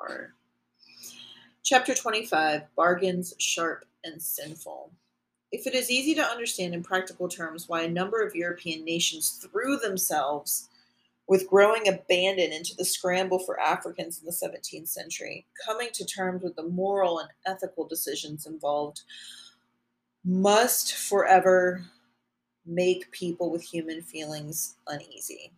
part. Chapter 25 Bargains Sharp and Sinful. If it is easy to understand in practical terms why a number of European nations threw themselves with growing abandon into the scramble for Africans in the 17th century, coming to terms with the moral and ethical decisions involved must forever make people with human feelings uneasy.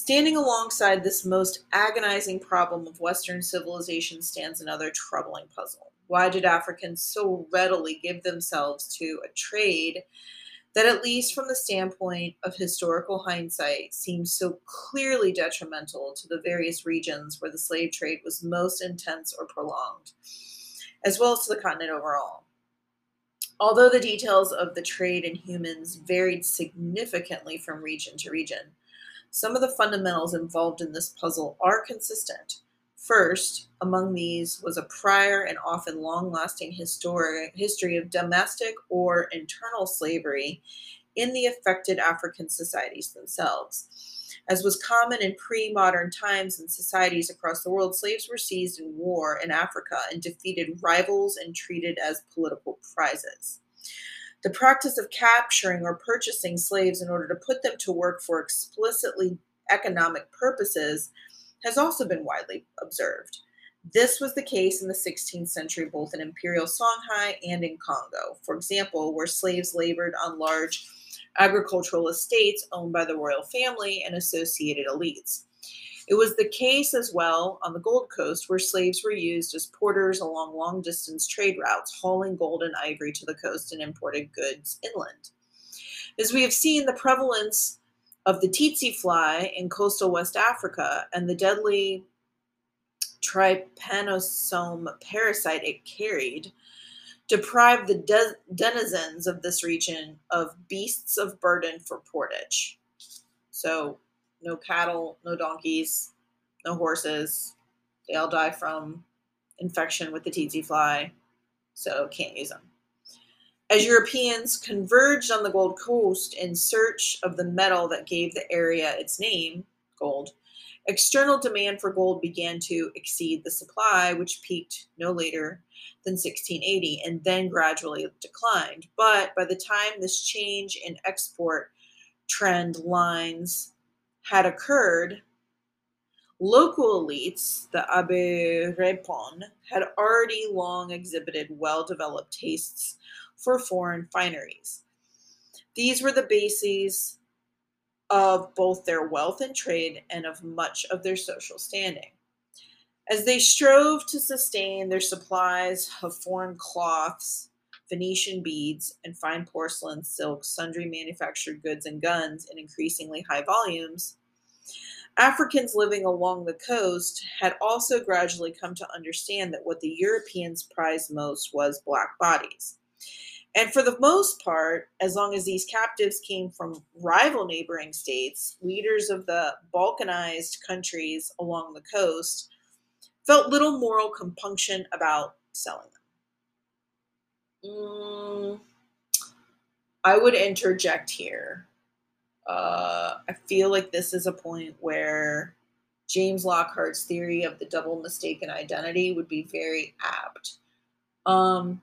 Standing alongside this most agonizing problem of Western civilization stands another troubling puzzle. Why did Africans so readily give themselves to a trade that, at least from the standpoint of historical hindsight, seems so clearly detrimental to the various regions where the slave trade was most intense or prolonged, as well as to the continent overall? Although the details of the trade in humans varied significantly from region to region, some of the fundamentals involved in this puzzle are consistent. First, among these was a prior and often long lasting history of domestic or internal slavery in the affected African societies themselves. As was common in pre modern times in societies across the world, slaves were seized in war in Africa and defeated rivals and treated as political prizes. The practice of capturing or purchasing slaves in order to put them to work for explicitly economic purposes has also been widely observed. This was the case in the 16th century, both in imperial Songhai and in Congo, for example, where slaves labored on large agricultural estates owned by the royal family and associated elites. It was the case as well on the Gold Coast, where slaves were used as porters along long distance trade routes, hauling gold and ivory to the coast and imported goods inland. As we have seen, the prevalence of the tsetse fly in coastal West Africa and the deadly trypanosome parasite it carried deprived the de- denizens of this region of beasts of burden for portage. So, no cattle, no donkeys, no horses. They all die from infection with the tsetse fly, so can't use them. As Europeans converged on the Gold Coast in search of the metal that gave the area its name, gold, external demand for gold began to exceed the supply, which peaked no later than 1680 and then gradually declined. But by the time this change in export trend lines had occurred, local elites, the abirempon, had already long exhibited well developed tastes for foreign fineries. These were the bases of both their wealth and trade and of much of their social standing. As they strove to sustain their supplies of foreign cloths, Venetian beads, and fine porcelain, silks, sundry manufactured goods, and guns in increasingly high volumes, Africans living along the coast had also gradually come to understand that what the Europeans prized most was black bodies. And for the most part, as long as these captives came from rival neighboring states, leaders of the Balkanized countries along the coast felt little moral compunction about selling them. Mm, I would interject here. Uh, I feel like this is a point where James Lockhart's theory of the double mistaken identity would be very apt. Um,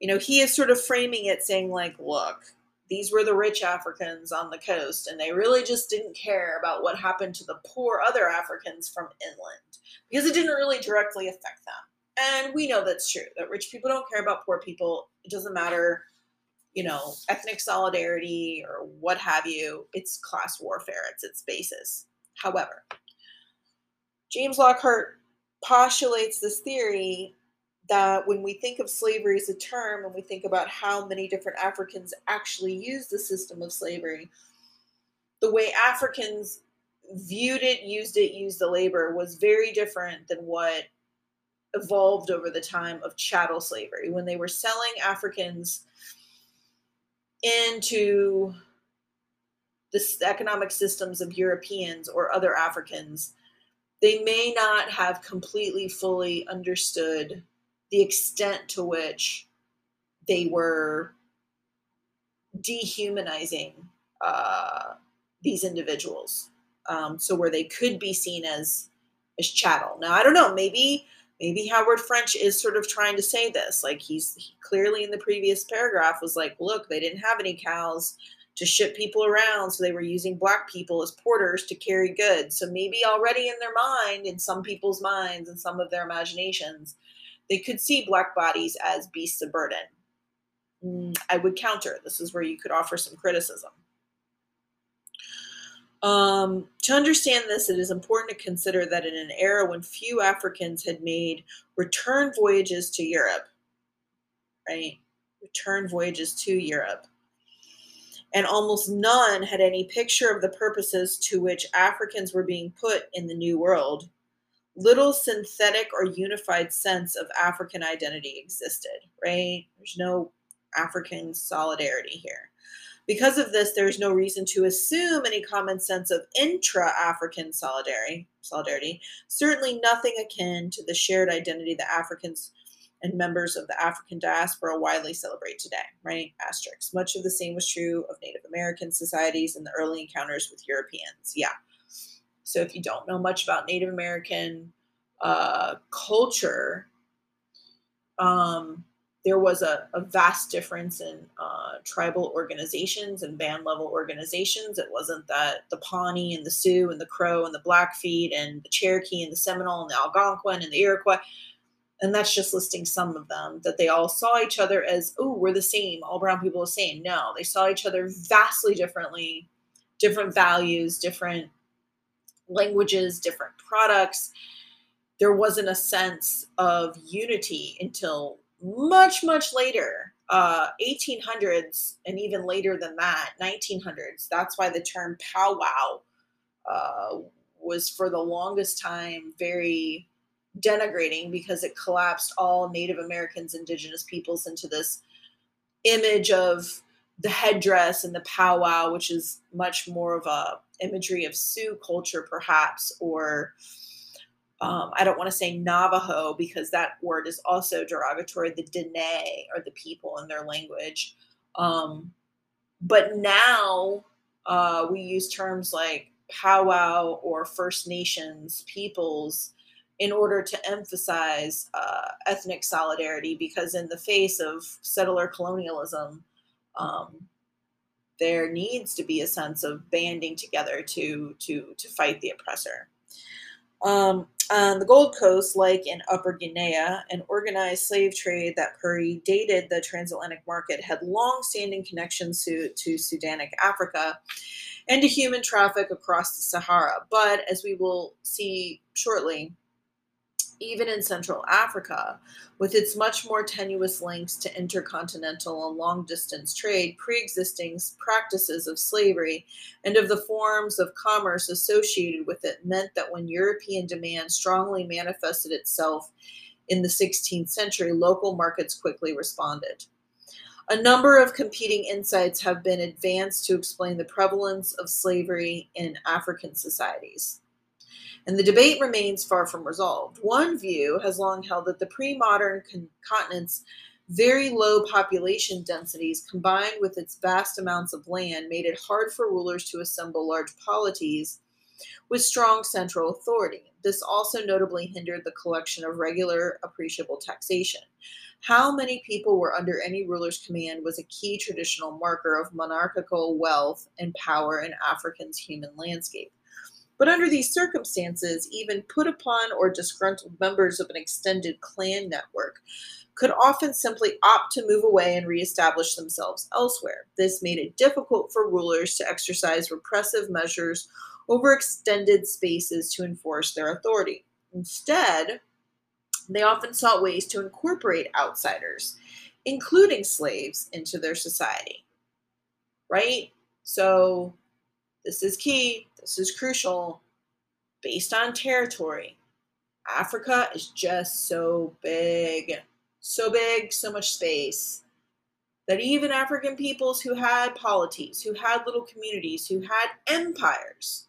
you know, he is sort of framing it saying, like, look, these were the rich Africans on the coast, and they really just didn't care about what happened to the poor other Africans from inland because it didn't really directly affect them. And we know that's true, that rich people don't care about poor people. It doesn't matter, you know, ethnic solidarity or what have you. It's class warfare, it's its basis. However, James Lockhart postulates this theory that when we think of slavery as a term and we think about how many different Africans actually used the system of slavery, the way Africans viewed it, used it, used the labor was very different than what evolved over the time of chattel slavery when they were selling Africans into the economic systems of Europeans or other Africans. They may not have completely fully understood the extent to which they were dehumanizing uh, these individuals. Um, so where they could be seen as as chattel. Now I don't know, maybe maybe Howard French is sort of trying to say this. Like he's he clearly in the previous paragraph was like, look, they didn't have any cows to ship people around, so they were using black people as porters to carry goods. So maybe already in their mind, in some people's minds, and some of their imaginations, they could see black bodies as beasts of burden. Mm, I would counter. This is where you could offer some criticism. Um, to understand this, it is important to consider that in an era when few Africans had made return voyages to Europe, right? Return voyages to Europe, and almost none had any picture of the purposes to which Africans were being put in the New World, little synthetic or unified sense of African identity existed, right? There's no African solidarity here. Because of this, there is no reason to assume any common sense of intra-African solidarity. Solidarity, certainly nothing akin to the shared identity that Africans and members of the African diaspora widely celebrate today, right? Asterisks. Much of the same was true of Native American societies in the early encounters with Europeans. Yeah. So if you don't know much about Native American uh, culture, um, there was a, a, vast difference in uh, tribal organizations and band level organizations. It wasn't that the Pawnee and the Sioux and the Crow and the Blackfeet and the Cherokee and the Seminole and the Algonquin and the Iroquois and that's just listing some of them that they all saw each other as oh we're the same. All brown people are the same. No they saw each other vastly differently different values different languages different products. There wasn't a sense of unity until much much later uh 1800s and even later than that 1900s that's why the term powwow uh, was for the longest time very denigrating because it collapsed all Native Americans, indigenous peoples into this image of the headdress and the powwow, which is much more of a imagery of Sioux culture, perhaps, or um, I don't want to say Navajo because that word is also derogatory. The Dene or the people in their language, um, but now uh, we use terms like powwow or First Nations peoples in order to emphasize uh, ethnic solidarity because in the face of settler colonialism um, there needs to be a sense of banding together to to to fight the oppressor um, on the Gold Coast, like in Upper Guinea, an organized slave trade that predated the transatlantic market had long standing connections to, to Sudanic Africa and to human traffic across the Sahara. But as we will see shortly, even in Central Africa, with its much more tenuous links to intercontinental and long distance trade, pre existing practices of slavery and of the forms of commerce associated with it meant that when European demand strongly manifested itself in the 16th century, local markets quickly responded. A number of competing insights have been advanced to explain the prevalence of slavery in African societies and the debate remains far from resolved. One view has long held that the pre modern con- continent's very low population densities combined with its vast amounts of land made it hard for rulers to assemble large polities with strong central authority. This also notably hindered the collection of regular, appreciable taxation. How many people were under any ruler's command was a key traditional marker of monarchical wealth and power in African's human landscape. But under these circumstances, even put upon or disgruntled members of an extended clan network could often simply opt to move away and reestablish themselves elsewhere. This made it difficult for rulers to exercise repressive measures over extended spaces to enforce their authority. Instead, they often sought ways to incorporate outsiders, including slaves, into their society. Right? So, this is key this is crucial, based on territory. Africa is just so big, so big, so much space that even African peoples who had polities, who had little communities, who had empires,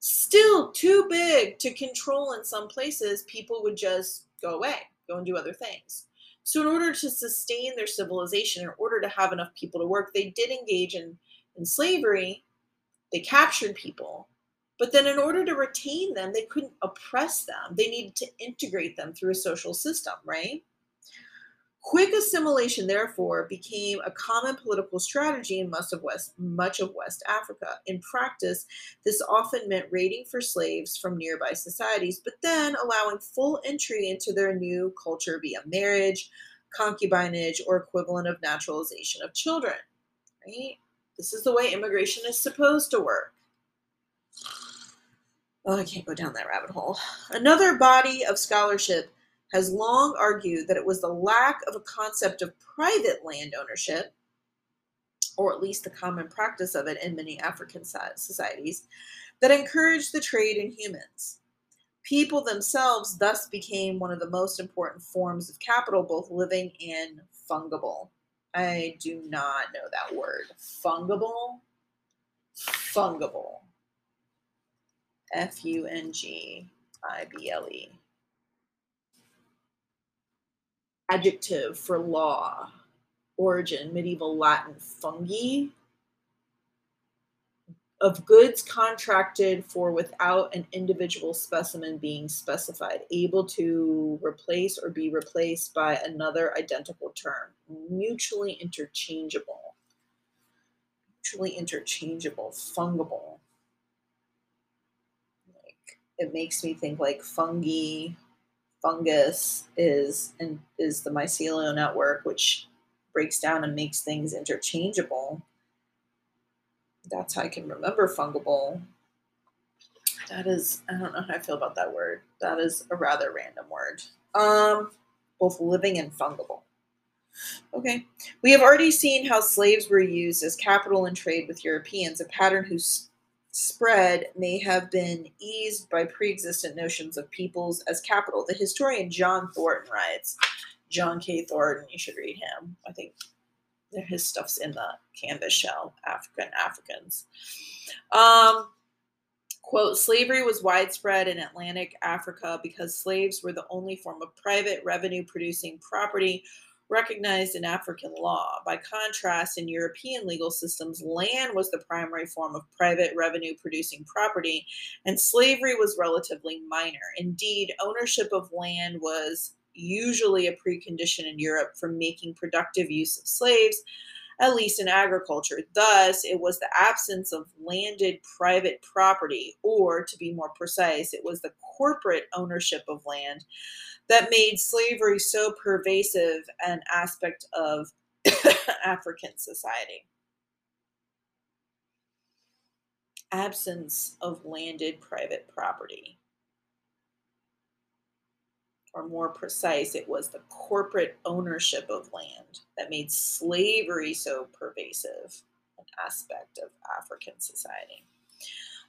still too big to control in some places, people would just go away, go and do other things. So, in order to sustain their civilization, in order to have enough people to work, they did engage in, in slavery they captured people, But then, in order to retain them, they couldn't oppress them. They needed to integrate them through a social system, right? Quick assimilation, therefore, became a common political strategy in much of West, much of West Africa. In practice, this often meant raiding for slaves from nearby societies, but then allowing full entry into their new culture via marriage, concubinage, or equivalent of naturalization of children. Right? This is the way immigration is supposed to work. Oh, I can't go down that rabbit hole. Another body of scholarship has long argued that it was the lack of a concept of private land ownership, or at least the common practice of it in many African societies, that encouraged the trade in humans. People themselves thus became one of the most important forms of capital, both living and fungible. I do not know that word. Fungible? Fungible. F U N G I B L E adjective for law, origin, medieval Latin, fungi, of goods contracted for without an individual specimen being specified, able to replace or be replaced by another identical term, mutually interchangeable. Mutually interchangeable, fungible. Like it makes me think like fungi, fungus is and is the mycelial network, which breaks down and makes things interchangeable. That's how I can remember fungible. That is, I don't know how I feel about that word. That is a rather random word. Um, both living and fungible. Okay. We have already seen how slaves were used as capital in trade with Europeans, a pattern whose spread may have been eased by pre-existent notions of peoples as capital. The historian John Thornton writes, John K. Thornton, you should read him. I think his stuff's in the canvas shell, African Africans. Um, quote, slavery was widespread in Atlantic Africa because slaves were the only form of private revenue producing property recognized in African law. By contrast, in European legal systems, land was the primary form of private revenue producing property, and slavery was relatively minor. Indeed, ownership of land was usually a precondition in Europe for making productive use of slaves, at least in agriculture. Thus, it was the absence of landed private property, or to be more precise, it was the corporate ownership of land that made slavery so pervasive an aspect of African society. Absence of landed private property. Or more precise, it was the corporate ownership of land that made slavery so pervasive an aspect of African society.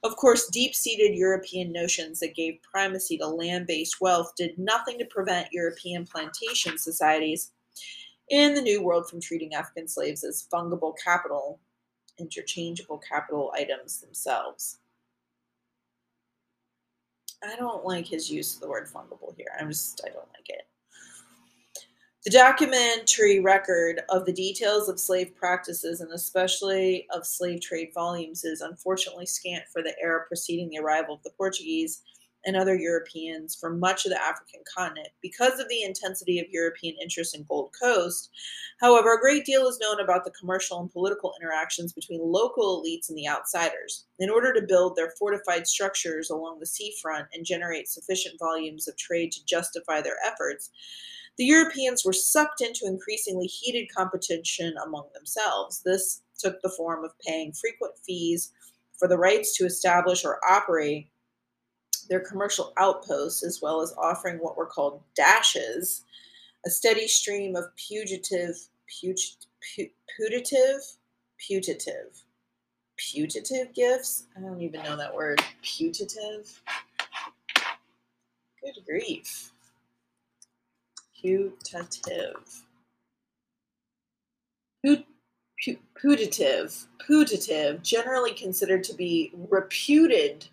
Of course, deep seated European notions that gave primacy to land based wealth did nothing to prevent European plantation societies in the New World from treating African slaves as fungible capital, interchangeable capital items themselves. I don't like his use of the word fungible here. I'm just, I don't like it. The documentary record of the details of slave practices and especially of slave trade volumes is unfortunately scant for the era preceding the arrival of the Portuguese and other Europeans for much of the African continent. Because of the intensity of European interest in Gold Coast, however, a great deal is known about the commercial and political interactions between local elites and the outsiders. In order to build their fortified structures along the seafront and generate sufficient volumes of trade to justify their efforts, the Europeans were sucked into increasingly heated competition among themselves. This took the form of paying frequent fees for the rights to establish or operate their commercial outposts, as well as offering what were called dashes, a steady stream of putative, putative, putative, putative gifts. I don't even know that word. Putative. Good grief putative. Put putative, putative, generally considered to be reputed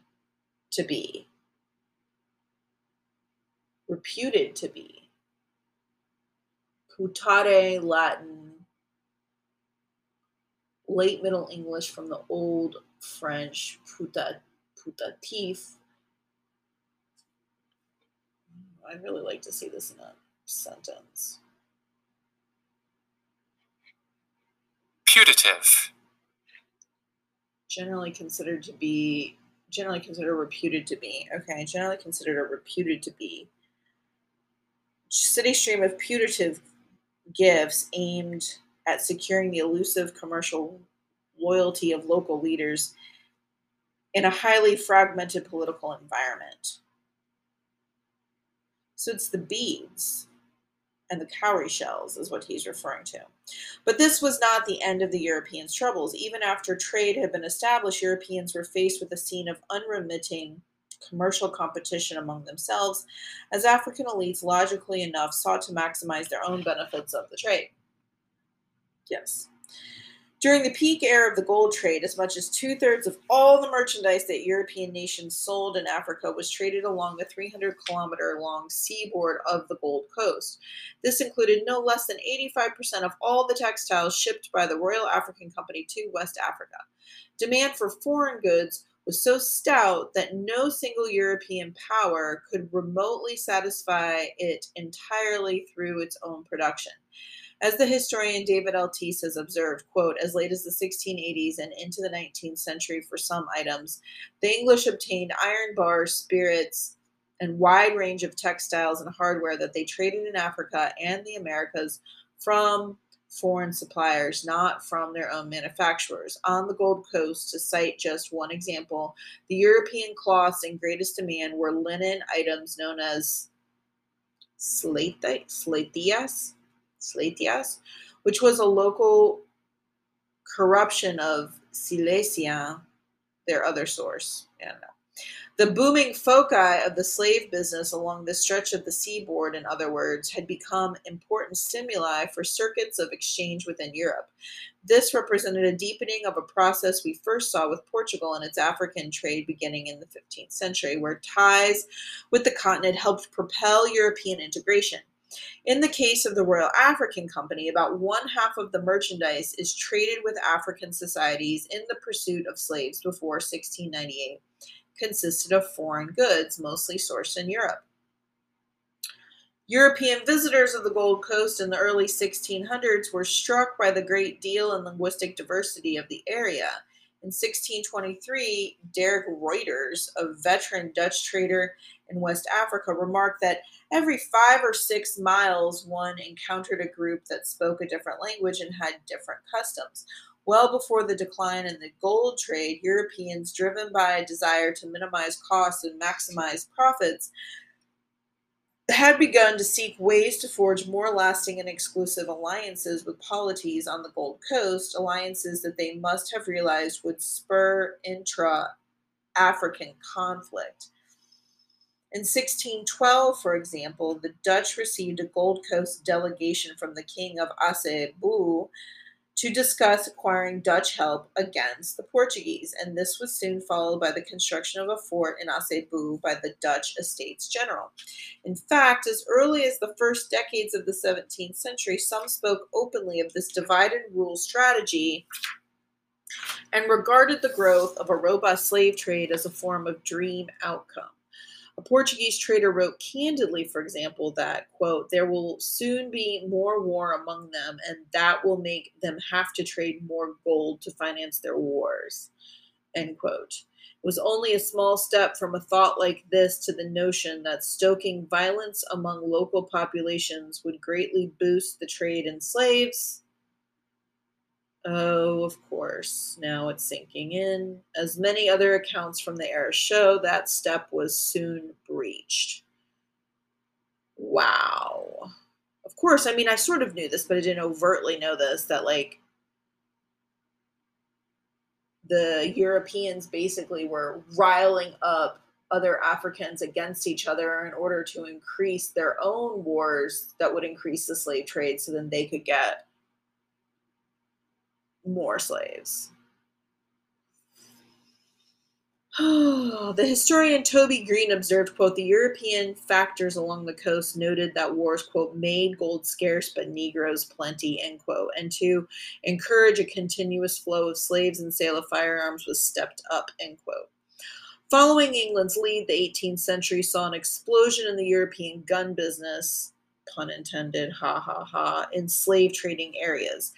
to be. Reputed to be. Putare Latin, late Middle English from the Old French puta, putatif. I'd really like to see this in a sentence. Putative. Generally considered to be, generally considered reputed to be. Okay, generally considered or reputed to be. City stream of putative gifts aimed at securing the elusive commercial loyalty of local leaders in a highly fragmented political environment. So it's the beads and the cowrie shells, is what he's referring to. But this was not the end of the Europeans' troubles. Even after trade had been established, Europeans were faced with a scene of unremitting commercial competition among themselves, as African elites, logically enough, sought to maximize their own benefits of the trade. Yes. During the peak era of the gold trade, as much as two thirds of all the merchandise that European nations sold in Africa was traded along the 300 kilometer long seaboard of the Gold Coast. This included no less than 85% of all the textiles shipped by the Royal African Company to West Africa. Demand for foreign goods was so stout that no single European power could remotely satisfy it entirely through its own production. As the historian David Eltis has observed, quote, as late as the 1680s and into the 19th century for some items, the English obtained iron bars, spirits, and wide range of textiles and hardware that they traded in Africa and the Americas from foreign suppliers, not from their own manufacturers. On the Gold Coast, to cite just one example, the European cloths in greatest demand were linen items known as slatias, which was a local corruption of Silesia, their other source. I don't know. The booming foci of the slave business along this stretch of the seaboard, in other words, had become important stimuli for circuits of exchange within Europe. This represented a deepening of a process we first saw with Portugal and its African trade beginning in the 15th century, where ties with the continent helped propel European integration. In the case of the Royal African Company, about one half of the merchandise is traded with African societies in the pursuit of slaves before 1698 consisted of foreign goods, mostly sourced in Europe. European visitors of the Gold Coast in the early 1600s were struck by the great deal and linguistic diversity of the area. In 1623, Dirk Ruiters, a veteran Dutch trader in West Africa, remarked that every five or six miles one encountered a group that spoke a different language and had different customs. Well before the decline in the gold trade, Europeans, driven by a desire to minimize costs and maximize profits, had begun to seek ways to forge more lasting and exclusive alliances with polities on the Gold Coast, alliances that they must have realized would spur intra African conflict. In 1612, for example, the Dutch received a Gold Coast delegation from the King of Asebu to discuss acquiring Dutch help against the Portuguese, and this was soon followed by the construction of a fort in Asebu by the Dutch Estates General. In fact, as early as the first decades of the 17th century, some spoke openly of this divide and rule strategy and regarded the growth of a robust slave trade as a form of dream outcome. A Portuguese trader wrote candidly, for example, that, quote, there will soon be more war among them, and that will make them have to trade more gold to finance their wars, end quote. It was only a small step from a thought like this to the notion that stoking violence among local populations would greatly boost the trade in slaves Oh, of course. Now it's sinking in. As many other accounts from the era show, that step was soon breached. Wow. Of course, I mean, I sort of knew this, but I didn't overtly know this that, like, the Europeans basically were riling up other Africans against each other in order to increase their own wars that would increase the slave trade so then they could get more slaves. the historian Toby Green observed, quote, the European factors along the coast noted that wars, quote, made gold scarce but Negroes plenty, end quote, and to encourage a continuous flow of slaves and sale of firearms was stepped up, end quote. Following England's lead, the 18th century saw an explosion in the European gun business, pun intended, ha ha ha, in slave trading areas.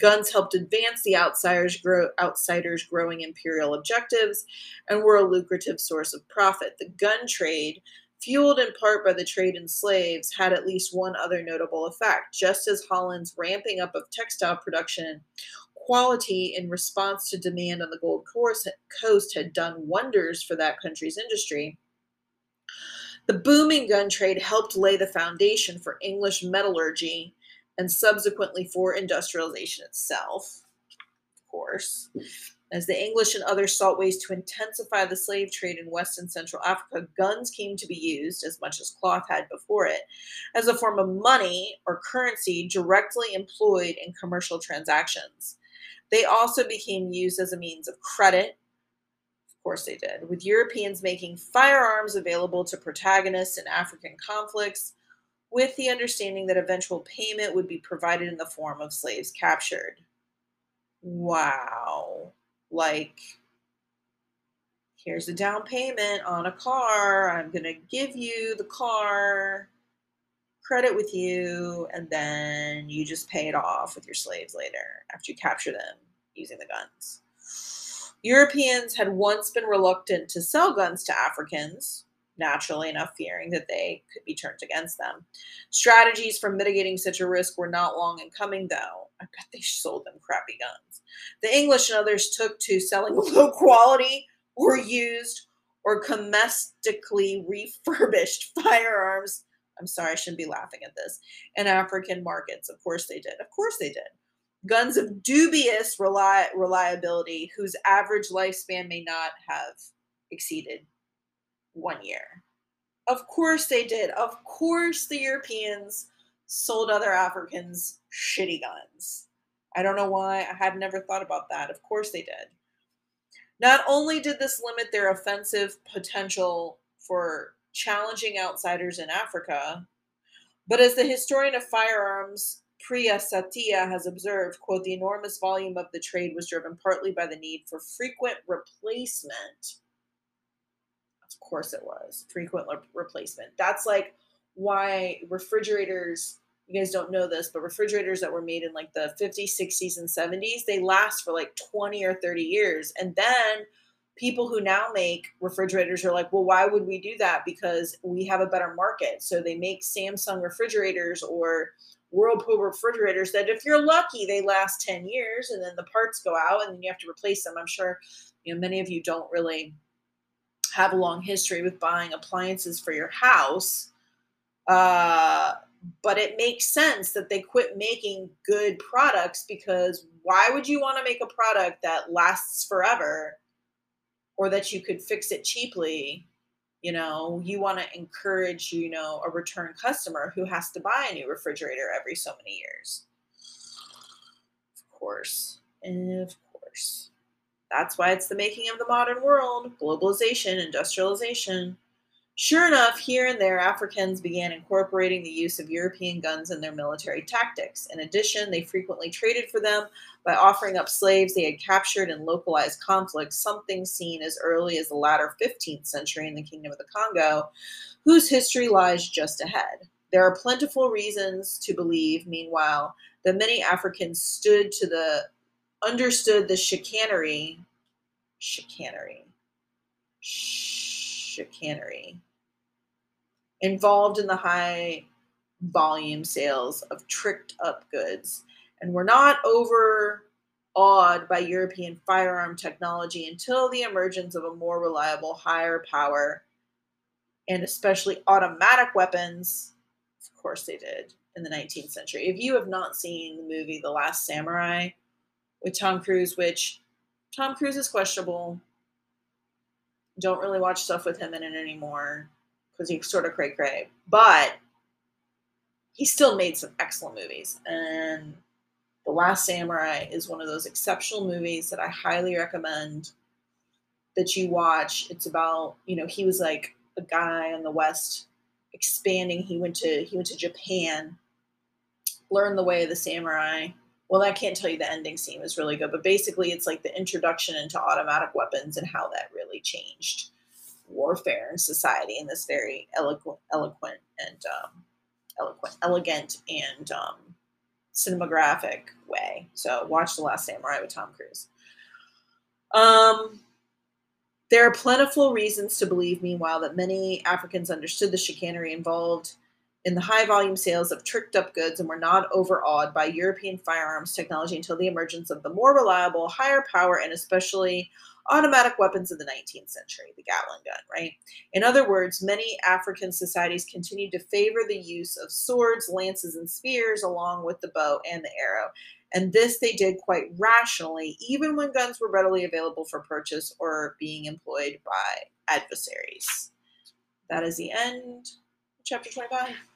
Guns helped advance the outsiders, grow, outsiders' growing imperial objectives and were a lucrative source of profit. The gun trade, fueled in part by the trade in slaves, had at least one other notable effect. Just as Holland's ramping up of textile production quality in response to demand on the Gold Coast had done wonders for that country's industry. The booming gun trade helped lay the foundation for English metallurgy and subsequently for industrialization itself, of course. As the English and others sought ways to intensify the slave trade in West and Central Africa, guns came to be used, as much as cloth had before it, as a form of money or currency directly employed in commercial transactions. They also became used as a means of credit. Of course, they did, with Europeans making firearms available to protagonists in African conflicts with the understanding that eventual payment would be provided in the form of slaves captured. Wow. Like, here's a down payment on a car. I'm going to give you the car, credit with you, and then you just pay it off with your slaves later after you capture them using the guns. Europeans had once been reluctant to sell guns to Africans naturally enough fearing that they could be turned against them. Strategies for mitigating such a risk were not long in coming, though. I bet they sold them crappy guns. The English and others took to selling low quality or used or domestically refurbished firearms. I'm sorry, I shouldn't be laughing at this. In African markets. Of course they did. Of course they did. Guns of dubious reli- reliability whose average lifespan may not have exceeded one year. Of course they did. Of course the Europeans sold other Africans shitty guns. I don't know why. I had never thought about that. Of course they did. Not only did this limit their offensive potential for challenging outsiders in Africa, but as the historian of firearms Priya Satia has observed, quote, the enormous volume of the trade was driven partly by the need for frequent replacement course it was. Frequent replacement. That's like why refrigerators, you guys don't know this, but refrigerators that were made in like the 50s, 60s, and 70s, they last for like 20 or 30 years. And then people who now make refrigerators are like, well, why would we do that? Because we have a better market. So they make Samsung refrigerators or Whirlpool refrigerators that if you're lucky, they last 10 years and then the parts go out and then you have to replace them. I'm sure, you know, many of you don't really have a long history with buying appliances for your house. Uh, but it makes sense that they quit making good products because why would you want to make a product that lasts forever or that you could fix it cheaply? You know, you want to encourage, you know, a return customer who has to buy a new refrigerator every so many years. Of course. Of course. That's why it's the making of the modern world globalization, industrialization. Sure enough, here and there, Africans began incorporating the use of European guns in their military tactics. In addition, they frequently traded for them by offering up slaves they had captured in localized conflicts, something seen as early as the latter 15th century in the Kingdom of the Congo, whose history lies just ahead. There are plentiful reasons to believe, meanwhile, that many Africans stood to the understood the chicanery, chicanery, chicanery involved in the high volume sales of tricked up goods and were not overawed by European firearm technology until the emergence of a more reliable, higher power, and especially automatic weapons. Of course, they did in the 19th century. If you have not seen the movie The Last Samurai, with Tom Cruise, which Tom Cruise is questionable. Don't really watch stuff with him in it anymore because he's sort of cray cray. But he still made some excellent movies. And The Last Samurai is one of those exceptional movies that I highly recommend that you watch. It's about, you know, he was like a guy in the West expanding. He went to he went to Japan, learned the way of the samurai, well, I can't tell you the ending scene was really good, but basically it's like the introduction into automatic weapons and how that really changed warfare and society in this very eloquent, eloquent and um, eloquent, elegant, and um, cinematographic way. So watch The Last Samurai with Tom Cruise. Um, there are plentiful reasons to believe, meanwhile, that many Africans understood the chicanery involved in the high volume sales of tricked up goods and were not overawed by European firearms technology until the emergence of the more reliable, higher power, and especially automatic weapons of the 19th century, the Gatling gun, right? In other words, many African societies continued to favor the use of swords, lances, and spears along with the bow and the arrow. And this they did quite rationally, even when guns were readily available for purchase or being employed by adversaries. That is the end chapter 25.